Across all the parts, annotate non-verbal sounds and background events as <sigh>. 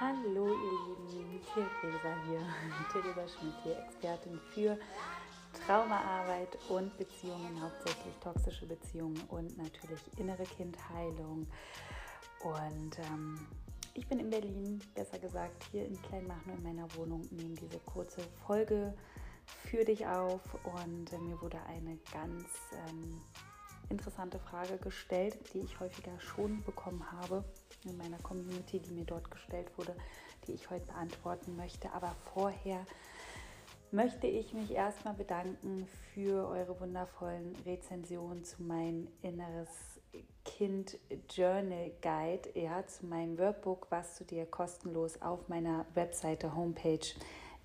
Hallo ihr Lieben, Theresa hier, <laughs> Theresa Schmidt hier, Expertin für Traumaarbeit und Beziehungen, hauptsächlich toxische Beziehungen und natürlich innere Kindheilung. Und ähm, ich bin in Berlin, besser gesagt hier in Kleinmachnow in meiner Wohnung, nehme diese kurze Folge für dich auf. Und äh, mir wurde eine ganz ähm, interessante Frage gestellt, die ich häufiger schon bekommen habe in meiner Community, die mir dort gestellt wurde, die ich heute beantworten möchte. Aber vorher möchte ich mich erstmal bedanken für eure wundervollen Rezensionen zu meinem Inneres Kind Journal Guide, ja, zu meinem Workbook, was du dir kostenlos auf meiner Webseite Homepage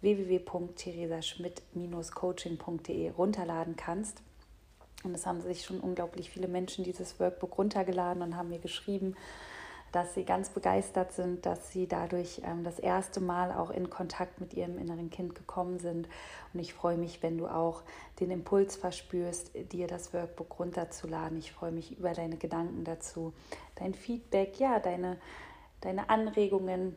www.theresaschmidt-coaching.de runterladen kannst. Und es haben sich schon unglaublich viele Menschen dieses Workbook runtergeladen und haben mir geschrieben, dass sie ganz begeistert sind, dass sie dadurch ähm, das erste Mal auch in Kontakt mit ihrem inneren Kind gekommen sind. Und ich freue mich, wenn du auch den Impuls verspürst, dir das Workbook runterzuladen. Ich freue mich über deine Gedanken dazu, dein Feedback, ja, deine, deine Anregungen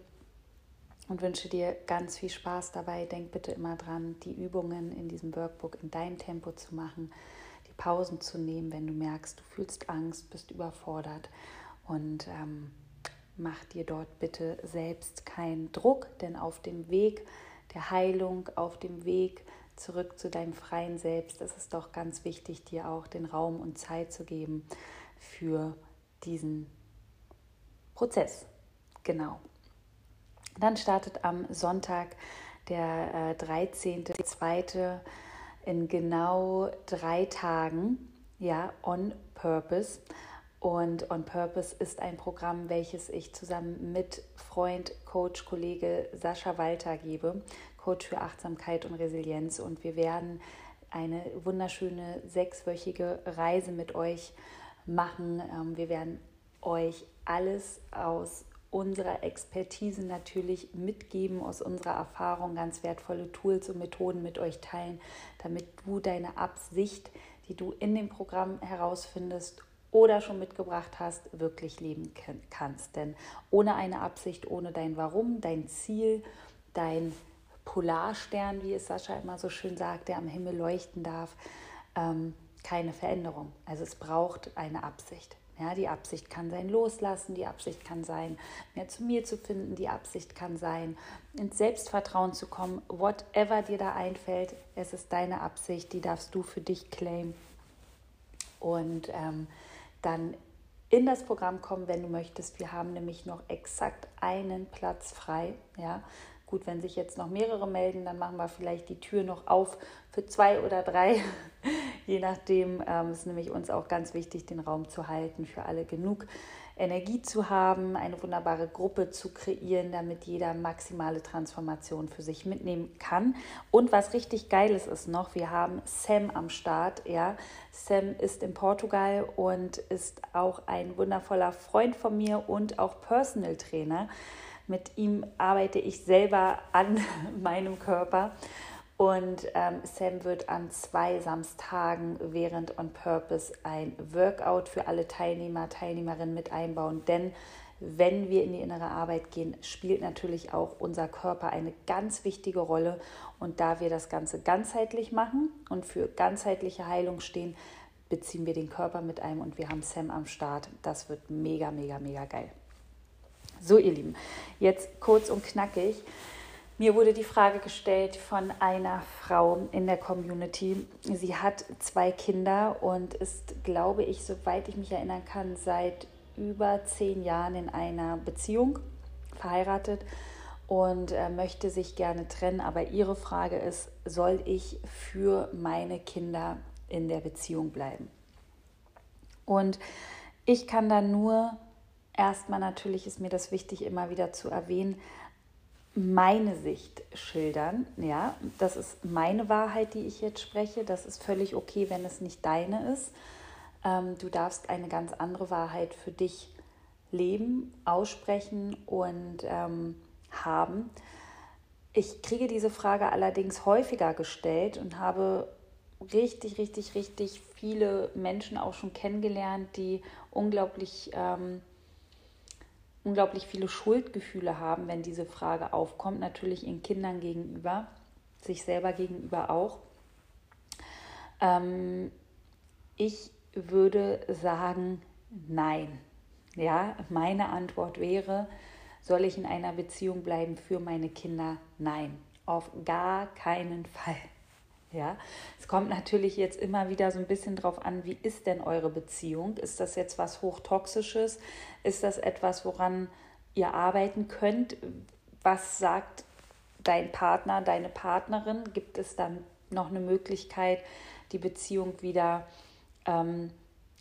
und wünsche dir ganz viel Spaß dabei. Denk bitte immer dran, die Übungen in diesem Workbook in deinem Tempo zu machen Pausen zu nehmen, wenn du merkst, du fühlst Angst, bist überfordert und ähm, mach dir dort bitte selbst keinen Druck, denn auf dem Weg der Heilung, auf dem Weg zurück zu deinem freien Selbst ist es doch ganz wichtig, dir auch den Raum und Zeit zu geben für diesen Prozess. Genau. Dann startet am Sonntag der äh, 13.2 in genau drei Tagen, ja, on purpose. Und On Purpose ist ein Programm, welches ich zusammen mit Freund, Coach, Kollege Sascha Walter gebe, Coach für Achtsamkeit und Resilienz. Und wir werden eine wunderschöne sechswöchige Reise mit euch machen. Ähm, wir werden euch alles aus unserer Expertise natürlich mitgeben, aus unserer Erfahrung ganz wertvolle Tools und Methoden mit euch teilen, damit du deine Absicht, die du in dem Programm herausfindest oder schon mitgebracht hast, wirklich leben kannst. Denn ohne eine Absicht, ohne dein Warum, dein Ziel, dein Polarstern, wie es Sascha immer so schön sagt, der am Himmel leuchten darf, ähm, keine Veränderung. Also es braucht eine Absicht. Ja, die Absicht kann sein loslassen, die Absicht kann sein, mehr zu mir zu finden, die Absicht kann sein, ins Selbstvertrauen zu kommen, whatever dir da einfällt, es ist deine Absicht, die darfst du für dich claimen. Und ähm, dann in das Programm kommen, wenn du möchtest. Wir haben nämlich noch exakt einen Platz frei. Ja, Gut, wenn sich jetzt noch mehrere melden, dann machen wir vielleicht die Tür noch auf für zwei oder drei. <laughs> Je nachdem ähm, ist nämlich uns auch ganz wichtig, den Raum zu halten, für alle genug Energie zu haben, eine wunderbare Gruppe zu kreieren, damit jeder maximale Transformation für sich mitnehmen kann. Und was richtig geiles ist noch, wir haben Sam am Start. Ja, Sam ist in Portugal und ist auch ein wundervoller Freund von mir und auch Personal Trainer. Mit ihm arbeite ich selber an <laughs> meinem Körper. Und ähm, Sam wird an zwei Samstagen während On Purpose ein Workout für alle Teilnehmer, Teilnehmerinnen mit einbauen. Denn wenn wir in die innere Arbeit gehen, spielt natürlich auch unser Körper eine ganz wichtige Rolle. Und da wir das Ganze ganzheitlich machen und für ganzheitliche Heilung stehen, beziehen wir den Körper mit ein und wir haben Sam am Start. Das wird mega, mega, mega geil. So, ihr Lieben, jetzt kurz und knackig. Mir wurde die Frage gestellt von einer Frau in der Community. Sie hat zwei Kinder und ist, glaube ich, soweit ich mich erinnern kann, seit über zehn Jahren in einer Beziehung verheiratet und äh, möchte sich gerne trennen. Aber ihre Frage ist, soll ich für meine Kinder in der Beziehung bleiben? Und ich kann da nur erstmal natürlich ist mir das wichtig, immer wieder zu erwähnen, meine Sicht schildern. Ja, das ist meine Wahrheit, die ich jetzt spreche. Das ist völlig okay, wenn es nicht deine ist. Ähm, du darfst eine ganz andere Wahrheit für dich leben, aussprechen und ähm, haben. Ich kriege diese Frage allerdings häufiger gestellt und habe richtig, richtig, richtig viele Menschen auch schon kennengelernt, die unglaublich ähm, unglaublich viele Schuldgefühle haben, wenn diese Frage aufkommt, natürlich ihren Kindern gegenüber, sich selber gegenüber auch. Ähm, ich würde sagen, nein. Ja, meine Antwort wäre, soll ich in einer Beziehung bleiben für meine Kinder? Nein, auf gar keinen Fall. Ja, es kommt natürlich jetzt immer wieder so ein bisschen drauf an, wie ist denn eure Beziehung? Ist das jetzt was hochtoxisches? Ist das etwas, woran ihr arbeiten könnt? Was sagt dein Partner, deine Partnerin? Gibt es dann noch eine Möglichkeit, die Beziehung wieder ähm,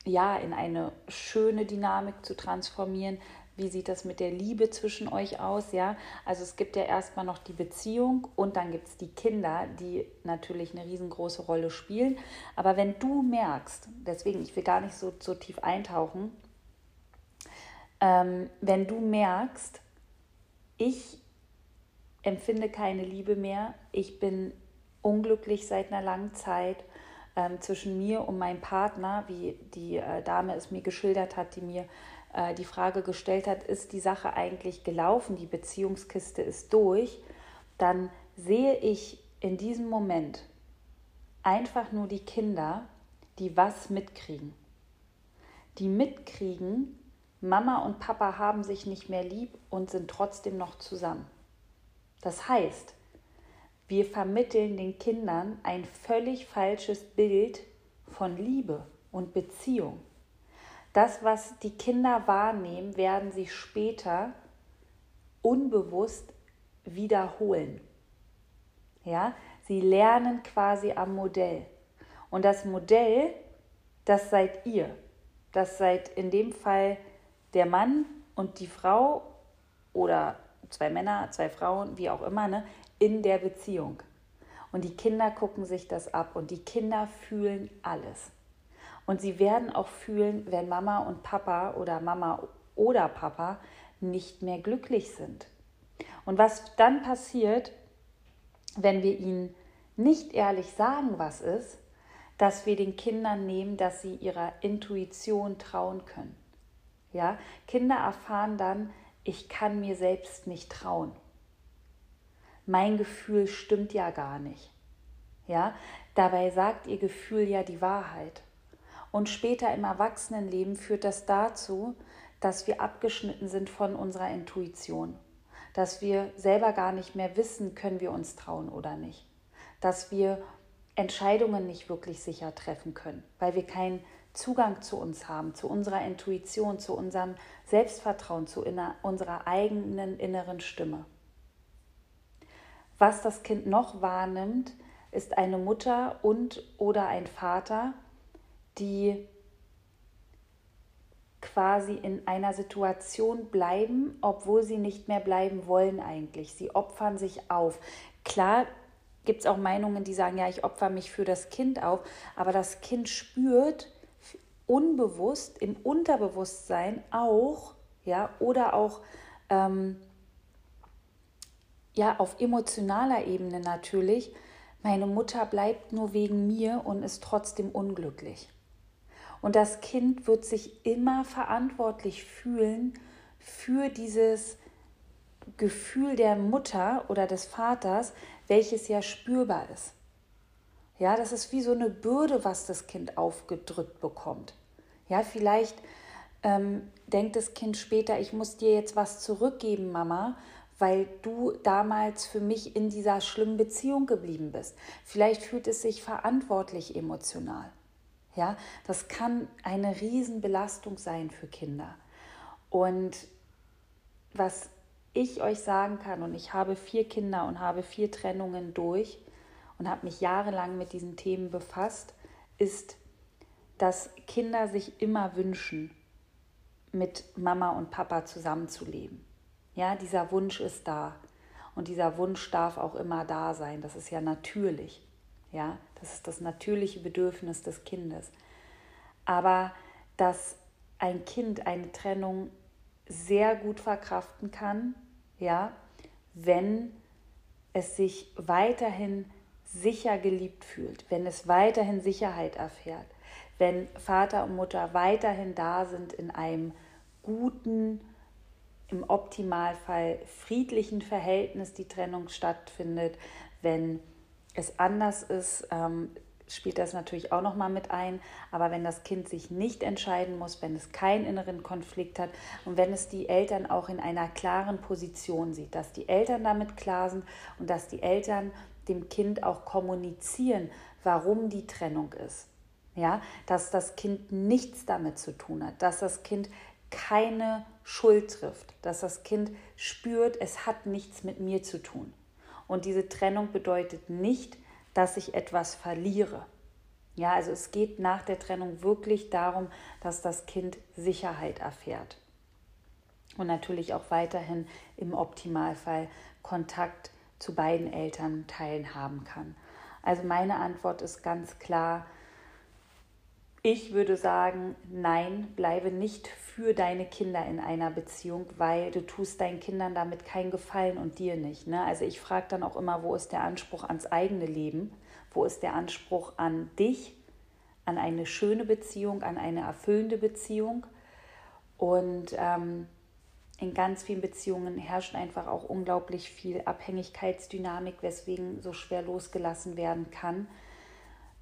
ja, in eine schöne Dynamik zu transformieren? Wie sieht das mit der Liebe zwischen euch aus? Ja, also es gibt ja erstmal noch die Beziehung und dann gibt es die Kinder, die natürlich eine riesengroße Rolle spielen. Aber wenn du merkst, deswegen, ich will gar nicht so, so tief eintauchen, ähm, wenn du merkst, ich empfinde keine Liebe mehr, ich bin unglücklich seit einer langen Zeit ähm, zwischen mir und meinem Partner, wie die äh, Dame es mir geschildert hat, die mir äh, die Frage gestellt hat, ist die Sache eigentlich gelaufen, die Beziehungskiste ist durch, dann sehe ich in diesem Moment einfach nur die Kinder, die was mitkriegen. Die mitkriegen, Mama und Papa haben sich nicht mehr lieb und sind trotzdem noch zusammen. Das heißt, wir vermitteln den Kindern ein völlig falsches Bild von Liebe und Beziehung. Das, was die Kinder wahrnehmen, werden sie später unbewusst wiederholen. Ja, sie lernen quasi am Modell. Und das Modell, das seid ihr. Das seid in dem Fall der Mann und die Frau oder zwei Männer, zwei Frauen, wie auch immer, ne, in der Beziehung. Und die Kinder gucken sich das ab und die Kinder fühlen alles. Und sie werden auch fühlen, wenn Mama und Papa oder Mama oder Papa nicht mehr glücklich sind. Und was dann passiert, wenn wir ihnen nicht ehrlich sagen, was ist, dass wir den Kindern nehmen, dass sie ihrer Intuition trauen können. Ja, Kinder erfahren dann, ich kann mir selbst nicht trauen. Mein Gefühl stimmt ja gar nicht. Ja, dabei sagt ihr Gefühl ja die Wahrheit. Und später im Erwachsenenleben führt das dazu, dass wir abgeschnitten sind von unserer Intuition, dass wir selber gar nicht mehr wissen, können wir uns trauen oder nicht, dass wir Entscheidungen nicht wirklich sicher treffen können, weil wir keinen Zugang zu uns haben, zu unserer Intuition, zu unserem Selbstvertrauen, zu unserer eigenen inneren Stimme. Was das Kind noch wahrnimmt, ist eine Mutter und oder ein Vater, die quasi in einer Situation bleiben, obwohl sie nicht mehr bleiben wollen eigentlich. Sie opfern sich auf. Klar gibt es auch Meinungen, die sagen, ja, ich opfer mich für das Kind auf, aber das Kind spürt unbewusst im Unterbewusstsein auch, ja, oder auch ähm, ja, auf emotionaler Ebene natürlich, meine Mutter bleibt nur wegen mir und ist trotzdem unglücklich. Und das Kind wird sich immer verantwortlich fühlen für dieses Gefühl der Mutter oder des Vaters, welches ja spürbar ist. Ja, das ist wie so eine Bürde, was das Kind aufgedrückt bekommt. Ja, vielleicht ähm, denkt das Kind später, ich muss dir jetzt was zurückgeben, Mama, weil du damals für mich in dieser schlimmen Beziehung geblieben bist. Vielleicht fühlt es sich verantwortlich emotional. Ja, das kann eine Riesenbelastung sein für Kinder. Und was ich euch sagen kann, und ich habe vier Kinder und habe vier Trennungen durch und habe mich jahrelang mit diesen Themen befasst, ist, dass Kinder sich immer wünschen, mit Mama und Papa zusammenzuleben. Ja, dieser Wunsch ist da. Und dieser Wunsch darf auch immer da sein. Das ist ja natürlich. Ja, das ist das natürliche Bedürfnis des Kindes. Aber dass ein Kind eine Trennung sehr gut verkraften kann, ja, wenn es sich weiterhin sicher geliebt fühlt, wenn es weiterhin Sicherheit erfährt, wenn Vater und Mutter weiterhin da sind in einem guten im Optimalfall friedlichen Verhältnis die Trennung stattfindet. Wenn es anders ist, ähm, spielt das natürlich auch nochmal mit ein. Aber wenn das Kind sich nicht entscheiden muss, wenn es keinen inneren Konflikt hat und wenn es die Eltern auch in einer klaren Position sieht, dass die Eltern damit klar sind und dass die Eltern dem Kind auch kommunizieren, warum die Trennung ist. Ja, dass das Kind nichts damit zu tun hat, dass das Kind keine Schuld trifft, dass das Kind spürt, es hat nichts mit mir zu tun. Und diese Trennung bedeutet nicht, dass ich etwas verliere. Ja, also es geht nach der Trennung wirklich darum, dass das Kind Sicherheit erfährt. Und natürlich auch weiterhin im Optimalfall Kontakt zu beiden Elternteilen haben kann. Also meine Antwort ist ganz klar, ich würde sagen, nein, bleibe nicht für deine Kinder in einer Beziehung, weil du tust deinen Kindern damit keinen Gefallen und dir nicht. Ne? Also ich frage dann auch immer, wo ist der Anspruch ans eigene Leben? Wo ist der Anspruch an dich, an eine schöne Beziehung, an eine erfüllende Beziehung? Und ähm, in ganz vielen Beziehungen herrscht einfach auch unglaublich viel Abhängigkeitsdynamik, weswegen so schwer losgelassen werden kann.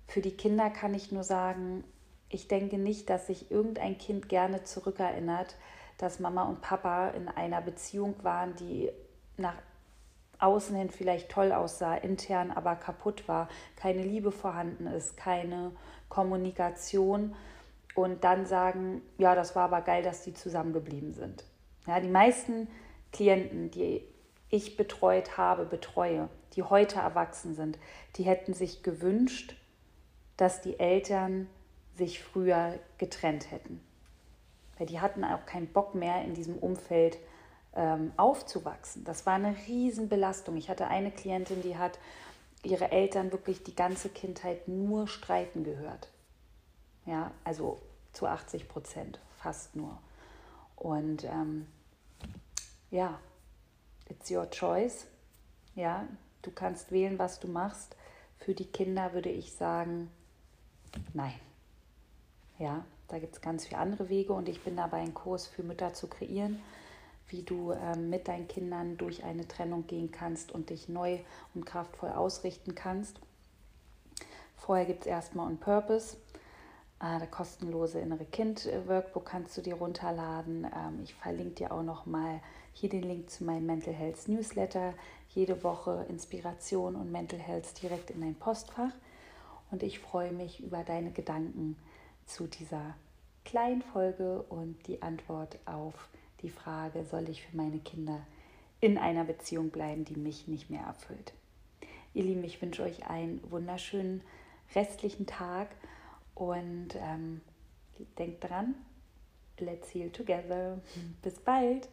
Für die Kinder kann ich nur sagen, ich denke nicht, dass sich irgendein Kind gerne zurückerinnert, dass Mama und Papa in einer Beziehung waren, die nach außen hin vielleicht toll aussah, intern aber kaputt war, keine Liebe vorhanden ist, keine Kommunikation und dann sagen, ja, das war aber geil, dass die zusammengeblieben sind. Ja, die meisten Klienten, die ich betreut habe, betreue, die heute erwachsen sind, die hätten sich gewünscht, dass die Eltern sich früher getrennt hätten. Weil die hatten auch keinen Bock mehr in diesem Umfeld ähm, aufzuwachsen. Das war eine Riesenbelastung. Ich hatte eine Klientin, die hat ihre Eltern wirklich die ganze Kindheit nur streiten gehört. Ja, also zu 80 Prozent, fast nur. Und ähm, ja, it's your choice. Ja, du kannst wählen, was du machst. Für die Kinder würde ich sagen, nein. Ja, da gibt es ganz viele andere Wege und ich bin dabei, einen Kurs für Mütter zu kreieren, wie du ähm, mit deinen Kindern durch eine Trennung gehen kannst und dich neu und kraftvoll ausrichten kannst. Vorher gibt es erstmal On Purpose. Äh, der kostenlose innere Kind-Workbook kannst du dir runterladen. Ähm, ich verlinke dir auch nochmal hier den Link zu meinem Mental Health Newsletter. Jede Woche Inspiration und Mental Health direkt in dein Postfach. Und ich freue mich über deine Gedanken zu dieser kleinen Folge und die Antwort auf die Frage, soll ich für meine Kinder in einer Beziehung bleiben, die mich nicht mehr erfüllt. Ihr Lieben, ich wünsche euch einen wunderschönen restlichen Tag und ähm, denkt dran, let's heal together. <laughs> Bis bald.